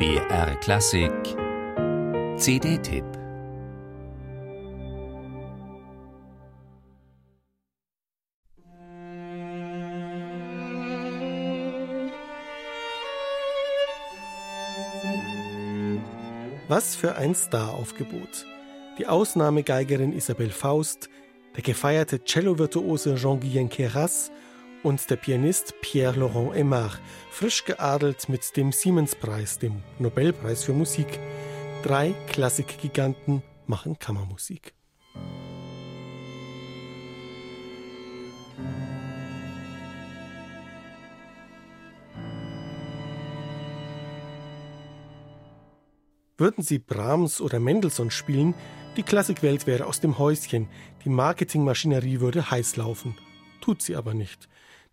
BR Klassik CD-Tipp Was für ein Star-Aufgebot. Die Ausnahmegeigerin Isabelle Faust, der gefeierte Cello-Virtuose Jean-Guyen Queyras und der Pianist Pierre-Laurent Aimard, frisch geadelt mit dem Siemens-Preis, dem Nobelpreis für Musik. Drei Klassikgiganten machen Kammermusik. Würden Sie Brahms oder Mendelssohn spielen, die Klassikwelt wäre aus dem Häuschen, die Marketingmaschinerie würde heiß laufen. Tut sie aber nicht.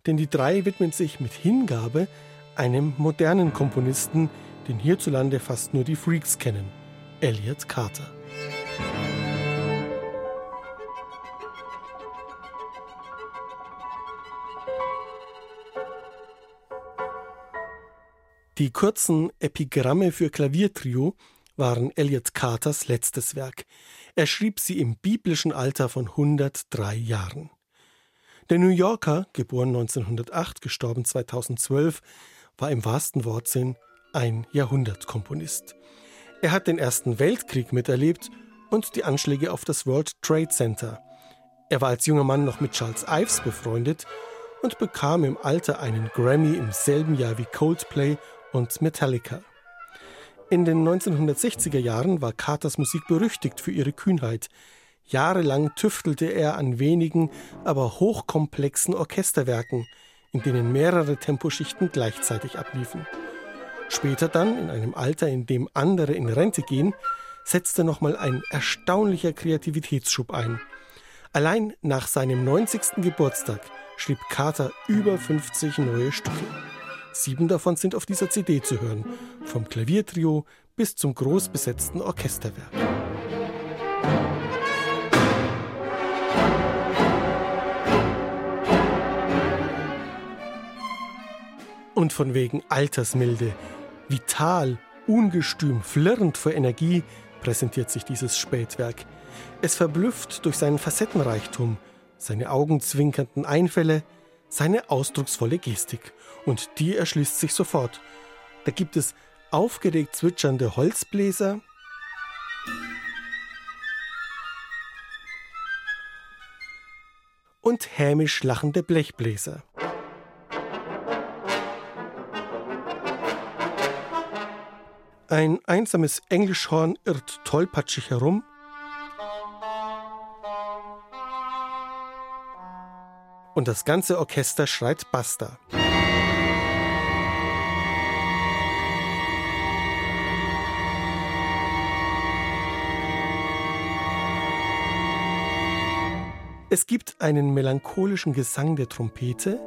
Denn die drei widmen sich mit Hingabe einem modernen Komponisten, den hierzulande fast nur die Freaks kennen, Elliot Carter. Die kurzen Epigramme für Klaviertrio waren Elliot Carters letztes Werk. Er schrieb sie im biblischen Alter von 103 Jahren. Der New Yorker, geboren 1908, gestorben 2012, war im wahrsten Wortsinn ein Jahrhundertkomponist. Er hat den Ersten Weltkrieg miterlebt und die Anschläge auf das World Trade Center. Er war als junger Mann noch mit Charles Ives befreundet und bekam im Alter einen Grammy im selben Jahr wie Coldplay und Metallica. In den 1960er Jahren war Carters Musik berüchtigt für ihre Kühnheit. Jahrelang tüftelte er an wenigen, aber hochkomplexen Orchesterwerken, in denen mehrere Temposchichten gleichzeitig abliefen. Später dann, in einem Alter, in dem andere in Rente gehen, setzte nochmal ein erstaunlicher Kreativitätsschub ein. Allein nach seinem 90. Geburtstag schrieb Carter über 50 neue Stücke. Sieben davon sind auf dieser CD zu hören, vom Klaviertrio bis zum großbesetzten Orchesterwerk. Und von wegen Altersmilde, vital, ungestüm, flirrend vor Energie präsentiert sich dieses Spätwerk. Es verblüfft durch seinen Facettenreichtum, seine augenzwinkernden Einfälle, seine ausdrucksvolle Gestik. Und die erschließt sich sofort. Da gibt es aufgeregt zwitschernde Holzbläser, und hämisch lachende Blechbläser. Ein einsames Englischhorn irrt tollpatschig herum, und das ganze Orchester schreit Basta. Es gibt einen melancholischen Gesang der Trompete,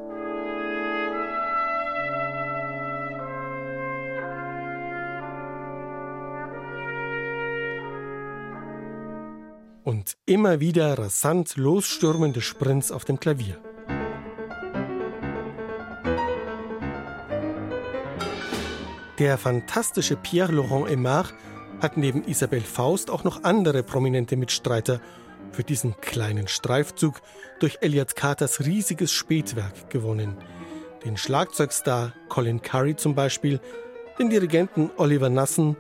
und immer wieder rasant losstürmende Sprints auf dem Klavier. Der fantastische Pierre-Laurent Aimard hat neben Isabelle Faust auch noch andere prominente Mitstreiter für diesen kleinen Streifzug durch Elliot Carters riesiges Spätwerk gewonnen. Den Schlagzeugstar Colin Curry zum Beispiel, den Dirigenten Oliver Nassen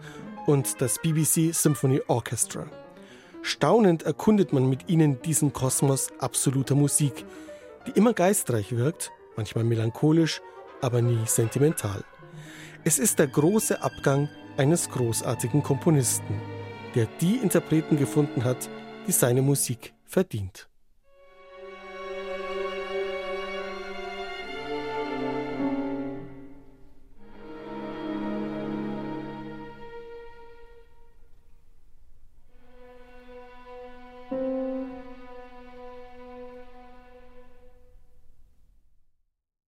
und das BBC Symphony Orchestra. Staunend erkundet man mit ihnen diesen Kosmos absoluter Musik, die immer geistreich wirkt, manchmal melancholisch, aber nie sentimental. Es ist der große Abgang eines großartigen Komponisten, der die Interpreten gefunden hat, die seine Musik verdient.